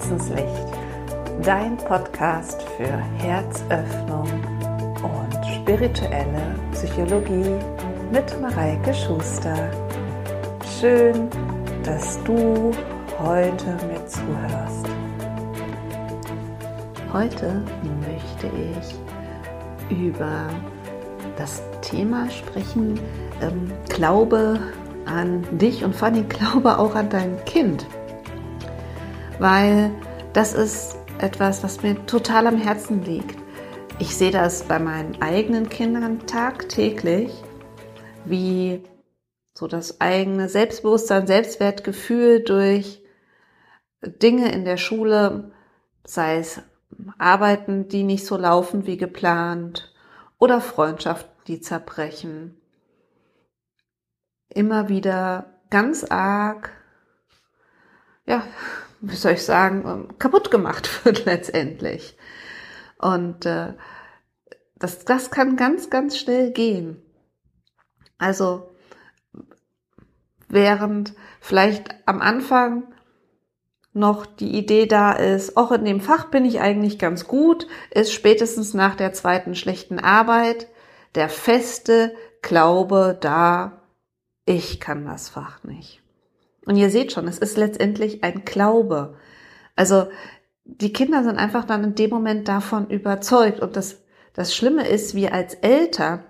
Herzenslicht, dein Podcast für Herzöffnung und spirituelle Psychologie mit Mareike Schuster. Schön, dass du heute mir zuhörst. Heute möchte ich über das Thema sprechen, ähm, Glaube an dich und vor allem Glaube auch an dein Kind. Weil das ist etwas, was mir total am Herzen liegt. Ich sehe das bei meinen eigenen Kindern tagtäglich, wie so das eigene Selbstbewusstsein, Selbstwertgefühl durch Dinge in der Schule, sei es Arbeiten, die nicht so laufen wie geplant oder Freundschaften, die zerbrechen, immer wieder ganz arg, ja, wie soll ich sagen, ähm, kaputt gemacht wird letztendlich. Und äh, das, das kann ganz, ganz schnell gehen. Also während vielleicht am Anfang noch die Idee da ist, auch in dem Fach bin ich eigentlich ganz gut, ist spätestens nach der zweiten schlechten Arbeit der feste Glaube da, ich kann das Fach nicht. Und ihr seht schon, es ist letztendlich ein Glaube. Also die Kinder sind einfach dann in dem Moment davon überzeugt. Und das, das Schlimme ist, wir als Eltern,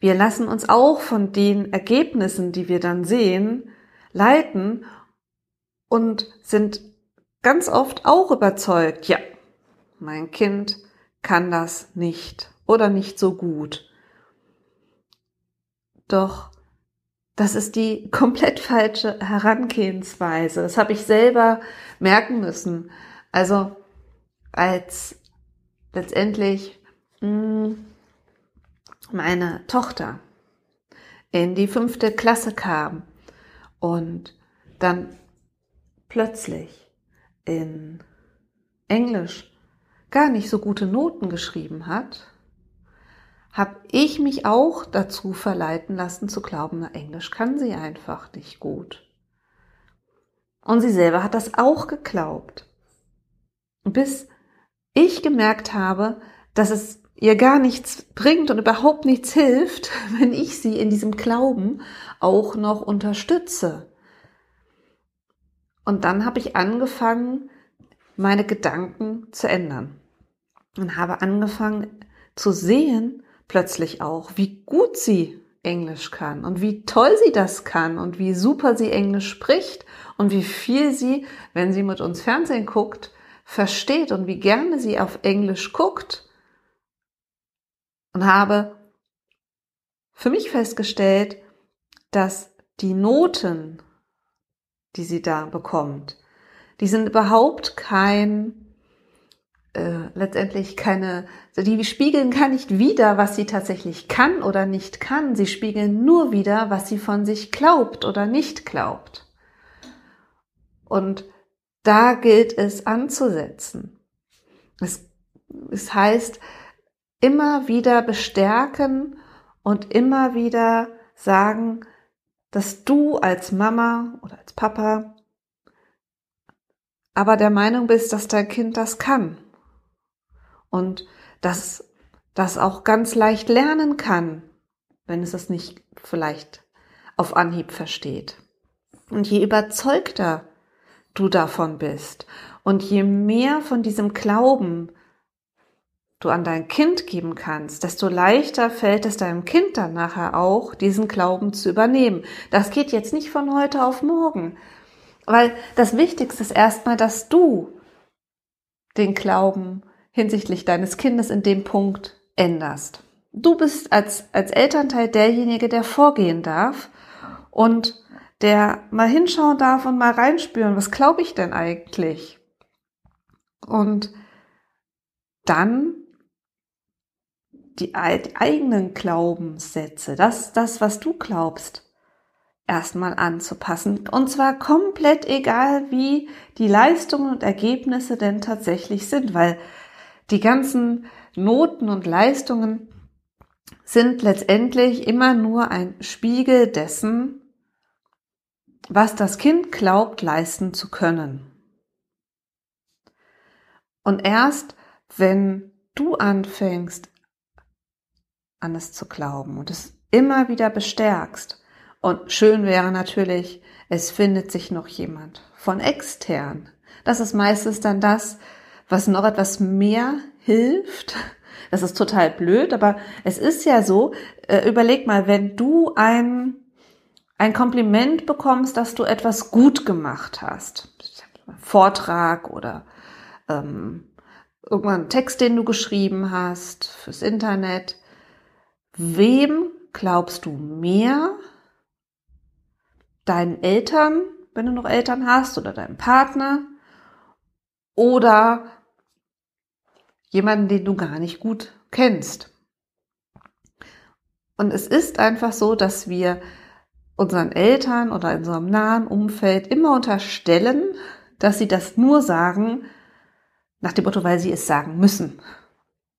wir lassen uns auch von den Ergebnissen, die wir dann sehen, leiten und sind ganz oft auch überzeugt, ja, mein Kind kann das nicht oder nicht so gut. Doch das ist die komplett falsche Herangehensweise. Das habe ich selber merken müssen. Also als letztendlich hm, meine Tochter in die fünfte Klasse kam und dann plötzlich in Englisch gar nicht so gute Noten geschrieben hat, habe ich mich auch dazu verleiten lassen zu glauben, na, Englisch kann sie einfach nicht gut. Und sie selber hat das auch geglaubt. Bis ich gemerkt habe, dass es ihr gar nichts bringt und überhaupt nichts hilft, wenn ich sie in diesem Glauben auch noch unterstütze. Und dann habe ich angefangen, meine Gedanken zu ändern und habe angefangen zu sehen, plötzlich auch, wie gut sie Englisch kann und wie toll sie das kann und wie super sie Englisch spricht und wie viel sie, wenn sie mit uns Fernsehen guckt, versteht und wie gerne sie auf Englisch guckt. Und habe für mich festgestellt, dass die Noten, die sie da bekommt, die sind überhaupt kein äh, letztendlich keine, die spiegeln gar nicht wieder, was sie tatsächlich kann oder nicht kann. Sie spiegeln nur wieder, was sie von sich glaubt oder nicht glaubt. Und da gilt es anzusetzen. Es, es heißt, immer wieder bestärken und immer wieder sagen, dass du als Mama oder als Papa aber der Meinung bist, dass dein Kind das kann und dass das auch ganz leicht lernen kann, wenn es es nicht vielleicht auf Anhieb versteht. Und je überzeugter du davon bist und je mehr von diesem Glauben du an dein Kind geben kannst, desto leichter fällt es deinem Kind dann nachher auch, diesen Glauben zu übernehmen. Das geht jetzt nicht von heute auf morgen, weil das Wichtigste ist erstmal, dass du den Glauben hinsichtlich deines Kindes in dem Punkt änderst. Du bist als, als Elternteil derjenige, der vorgehen darf und der mal hinschauen darf und mal reinspüren, was glaube ich denn eigentlich? Und dann die, eigenen Glaubenssätze, das, das, was du glaubst, erstmal anzupassen. Und zwar komplett egal, wie die Leistungen und Ergebnisse denn tatsächlich sind, weil die ganzen Noten und Leistungen sind letztendlich immer nur ein Spiegel dessen, was das Kind glaubt leisten zu können. Und erst wenn du anfängst, an es zu glauben und es immer wieder bestärkst, und schön wäre natürlich, es findet sich noch jemand von extern. Das ist meistens dann das, was noch etwas mehr hilft. Das ist total blöd, aber es ist ja so, äh, überleg mal, wenn du ein, ein Kompliment bekommst, dass du etwas gut gemacht hast, Vortrag oder ähm, irgendwann einen Text, den du geschrieben hast fürs Internet, wem glaubst du mehr? Deinen Eltern, wenn du noch Eltern hast, oder deinem Partner? Oder jemanden, den du gar nicht gut kennst? Und es ist einfach so, dass wir unseren Eltern oder in unserem nahen Umfeld immer unterstellen, dass sie das nur sagen, nach dem Motto, weil sie es sagen müssen.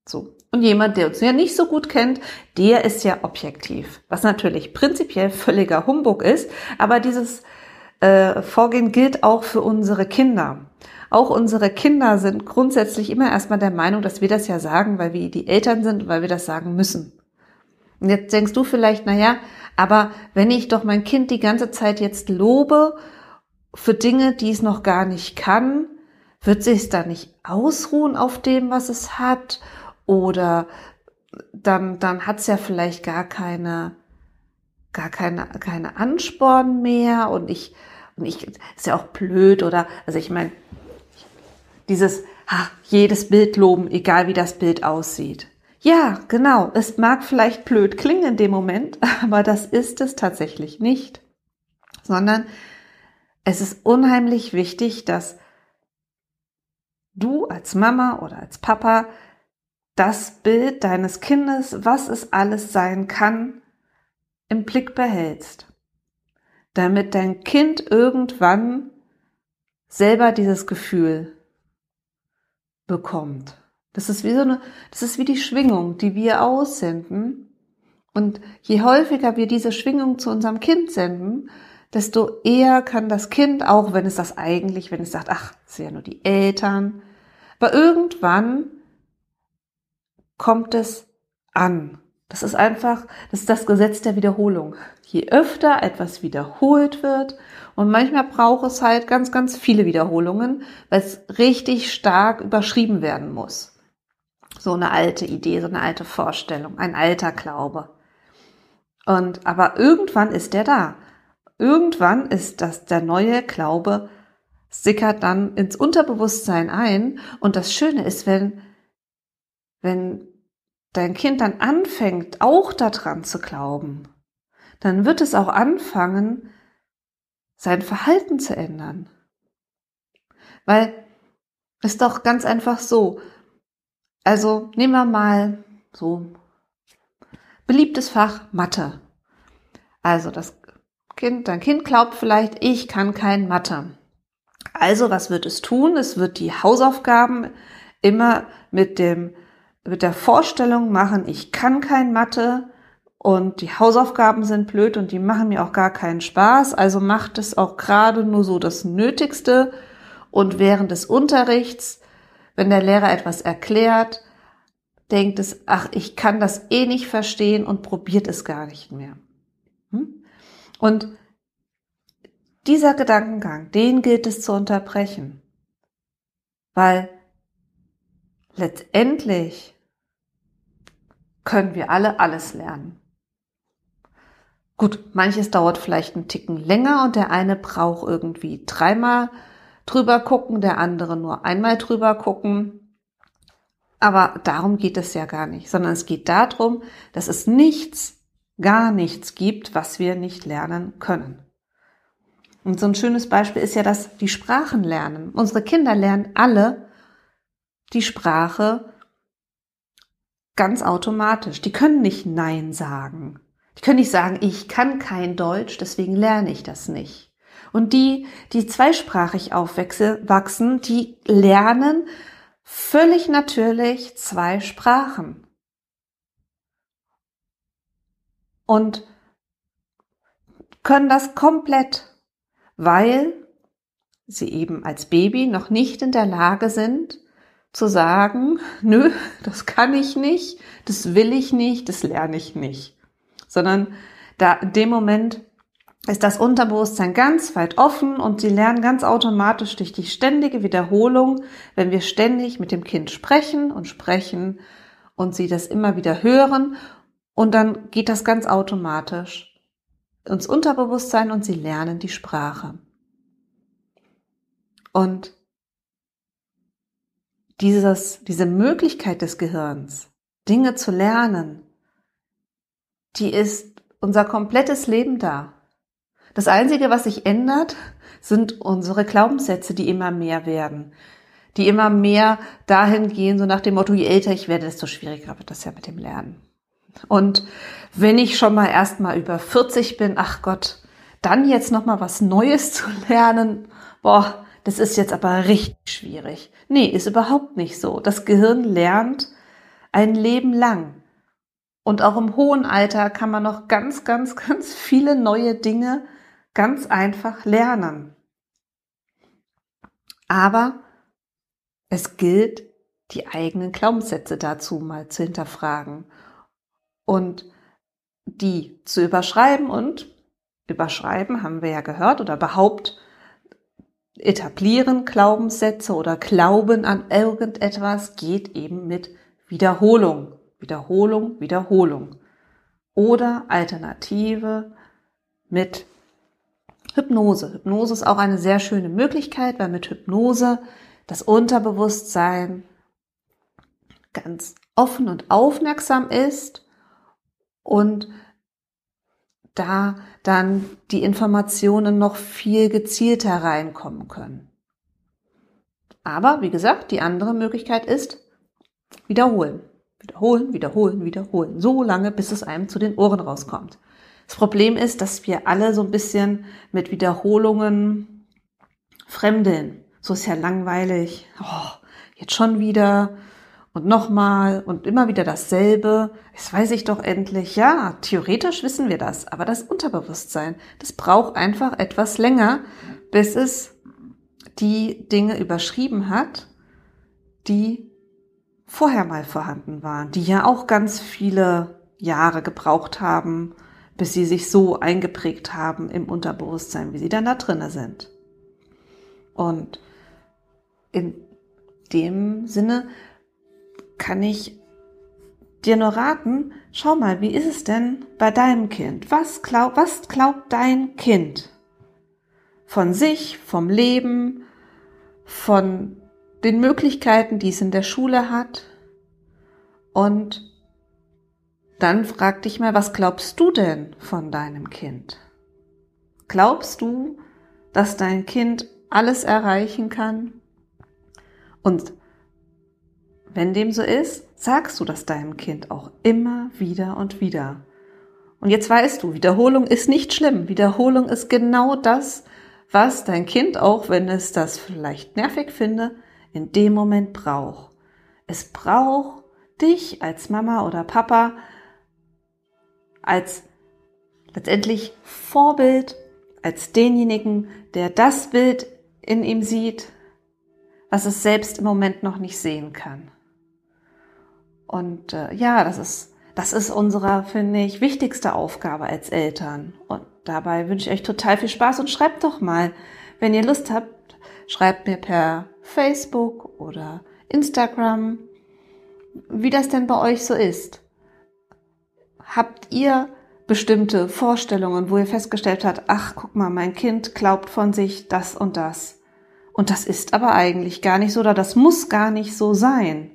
So. Und jemand, der uns ja nicht so gut kennt, der ist ja objektiv. Was natürlich prinzipiell völliger Humbug ist, aber dieses äh, Vorgehen gilt auch für unsere Kinder. Auch unsere Kinder sind grundsätzlich immer erstmal der Meinung, dass wir das ja sagen, weil wir die Eltern sind, weil wir das sagen müssen. Und jetzt denkst du vielleicht, na ja, aber wenn ich doch mein Kind die ganze Zeit jetzt lobe für Dinge, die es noch gar nicht kann, wird sich es da nicht ausruhen auf dem, was es hat? Oder dann, dann hat es ja vielleicht gar keine, gar keine, keine Ansporn mehr und ich, und ich, ist ja auch blöd oder, also ich meine, dieses, ha, jedes Bild loben, egal wie das Bild aussieht. Ja, genau, es mag vielleicht blöd klingen in dem Moment, aber das ist es tatsächlich nicht, sondern es ist unheimlich wichtig, dass du als Mama oder als Papa das Bild deines Kindes, was es alles sein kann, im Blick behältst, damit dein Kind irgendwann selber dieses Gefühl bekommt. Das ist wie so eine, das ist wie die Schwingung, die wir aussenden. Und je häufiger wir diese Schwingung zu unserem Kind senden, desto eher kann das Kind, auch wenn es das eigentlich, wenn es sagt, ach, es sind ja nur die Eltern, aber irgendwann kommt es an. Das ist einfach, das ist das Gesetz der Wiederholung. Je öfter etwas wiederholt wird, und manchmal braucht es halt ganz, ganz viele Wiederholungen, weil es richtig stark überschrieben werden muss. So eine alte Idee, so eine alte Vorstellung, ein alter Glaube. Und, aber irgendwann ist der da. Irgendwann ist das der neue Glaube sickert dann ins Unterbewusstsein ein. Und das Schöne ist, wenn, wenn dein Kind dann anfängt, auch daran zu glauben, dann wird es auch anfangen, sein Verhalten zu ändern. Weil ist doch ganz einfach so. Also nehmen wir mal so beliebtes Fach Mathe. Also das Kind, dein Kind glaubt vielleicht, ich kann kein Mathe. Also was wird es tun? Es wird die Hausaufgaben immer mit dem mit der Vorstellung machen, ich kann kein Mathe und die Hausaufgaben sind blöd und die machen mir auch gar keinen Spaß. Also macht es auch gerade nur so das Nötigste und während des Unterrichts, wenn der Lehrer etwas erklärt, denkt es, ach, ich kann das eh nicht verstehen und probiert es gar nicht mehr. Hm? Und dieser Gedankengang, den gilt es zu unterbrechen. Weil letztendlich können wir alle alles lernen. Gut, manches dauert vielleicht einen Ticken länger und der eine braucht irgendwie dreimal drüber gucken, der andere nur einmal drüber gucken. Aber darum geht es ja gar nicht, sondern es geht darum, dass es nichts, gar nichts gibt, was wir nicht lernen können. Und so ein schönes Beispiel ist ja, dass die Sprachen lernen. Unsere Kinder lernen alle die Sprache ganz automatisch. Die können nicht Nein sagen. Die können nicht sagen, ich kann kein Deutsch, deswegen lerne ich das nicht. Und die, die zweisprachig aufwachsen, die lernen völlig natürlich zwei Sprachen. Und können das komplett weil sie eben als Baby noch nicht in der Lage sind, zu sagen, nö, das kann ich nicht, das will ich nicht, das lerne ich nicht. Sondern da in dem Moment ist das Unterbewusstsein ganz weit offen und sie lernen ganz automatisch durch die ständige Wiederholung, wenn wir ständig mit dem Kind sprechen und sprechen und sie das immer wieder hören und dann geht das ganz automatisch ins Unterbewusstsein und sie lernen die Sprache. Und dieses, diese Möglichkeit des Gehirns, Dinge zu lernen, die ist unser komplettes Leben da. Das Einzige, was sich ändert, sind unsere Glaubenssätze, die immer mehr werden. Die immer mehr dahin gehen, so nach dem Motto, je älter ich werde, desto schwieriger wird das ja mit dem Lernen. Und wenn ich schon mal erst mal über 40 bin, ach Gott, dann jetzt noch mal was Neues zu lernen, boah, das ist jetzt aber richtig schwierig. Nee, ist überhaupt nicht so. Das Gehirn lernt ein Leben lang. Und auch im hohen Alter kann man noch ganz, ganz, ganz viele neue Dinge ganz einfach lernen. Aber es gilt, die eigenen Glaubenssätze dazu mal zu hinterfragen und die zu überschreiben und überschreiben haben wir ja gehört oder behaupt etablieren Glaubenssätze oder Glauben an irgendetwas geht eben mit Wiederholung, Wiederholung, Wiederholung oder Alternative mit Hypnose. Hypnose ist auch eine sehr schöne Möglichkeit, weil mit Hypnose das Unterbewusstsein ganz offen und aufmerksam ist und da dann die Informationen noch viel gezielter reinkommen können. Aber wie gesagt, die andere Möglichkeit ist wiederholen. Wiederholen, wiederholen, wiederholen. So lange, bis es einem zu den Ohren rauskommt. Das Problem ist, dass wir alle so ein bisschen mit Wiederholungen fremdeln. So ist ja langweilig. Oh, jetzt schon wieder und nochmal und immer wieder dasselbe. Das weiß ich doch endlich. Ja, theoretisch wissen wir das, aber das Unterbewusstsein, das braucht einfach etwas länger, bis es die Dinge überschrieben hat, die vorher mal vorhanden waren, die ja auch ganz viele Jahre gebraucht haben, bis sie sich so eingeprägt haben im Unterbewusstsein, wie sie dann da drinnen sind. Und in dem Sinne kann ich dir nur raten, schau mal, wie ist es denn bei deinem Kind? Was, glaub, was glaubt dein Kind? Von sich, vom Leben, von den Möglichkeiten, die es in der Schule hat. Und dann frag dich mal, was glaubst du denn von deinem Kind? Glaubst du, dass dein Kind alles erreichen kann? Und wenn dem so ist, sagst du das deinem Kind auch immer wieder und wieder. Und jetzt weißt du, Wiederholung ist nicht schlimm. Wiederholung ist genau das, was dein Kind, auch wenn es das vielleicht nervig finde, in dem Moment braucht. Es braucht dich als Mama oder Papa als letztendlich Vorbild, als denjenigen, der das Bild in ihm sieht, was es selbst im Moment noch nicht sehen kann. Und äh, ja, das ist, das ist unsere, finde ich, wichtigste Aufgabe als Eltern. Und dabei wünsche ich euch total viel Spaß und schreibt doch mal, wenn ihr Lust habt, schreibt mir per Facebook oder Instagram, wie das denn bei euch so ist. Habt ihr bestimmte Vorstellungen, wo ihr festgestellt habt, ach, guck mal, mein Kind glaubt von sich das und das. Und das ist aber eigentlich gar nicht so oder das muss gar nicht so sein.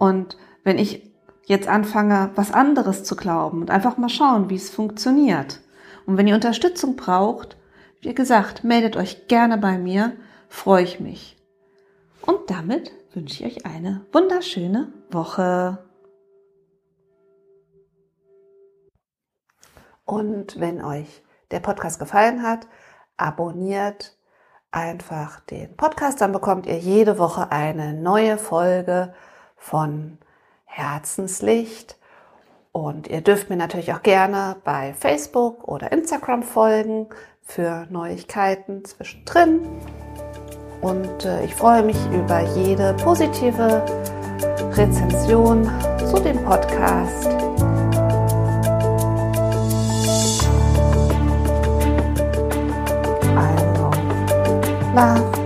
Und wenn ich jetzt anfange, was anderes zu glauben und einfach mal schauen, wie es funktioniert. Und wenn ihr Unterstützung braucht, wie gesagt, meldet euch gerne bei mir, freue ich mich. Und damit wünsche ich euch eine wunderschöne Woche. Und wenn euch der Podcast gefallen hat, abonniert einfach den Podcast, dann bekommt ihr jede Woche eine neue Folge von Herzenslicht. Und ihr dürft mir natürlich auch gerne bei Facebook oder Instagram folgen für Neuigkeiten zwischendrin. Und äh, ich freue mich über jede positive Rezension zu dem Podcast. Also, love.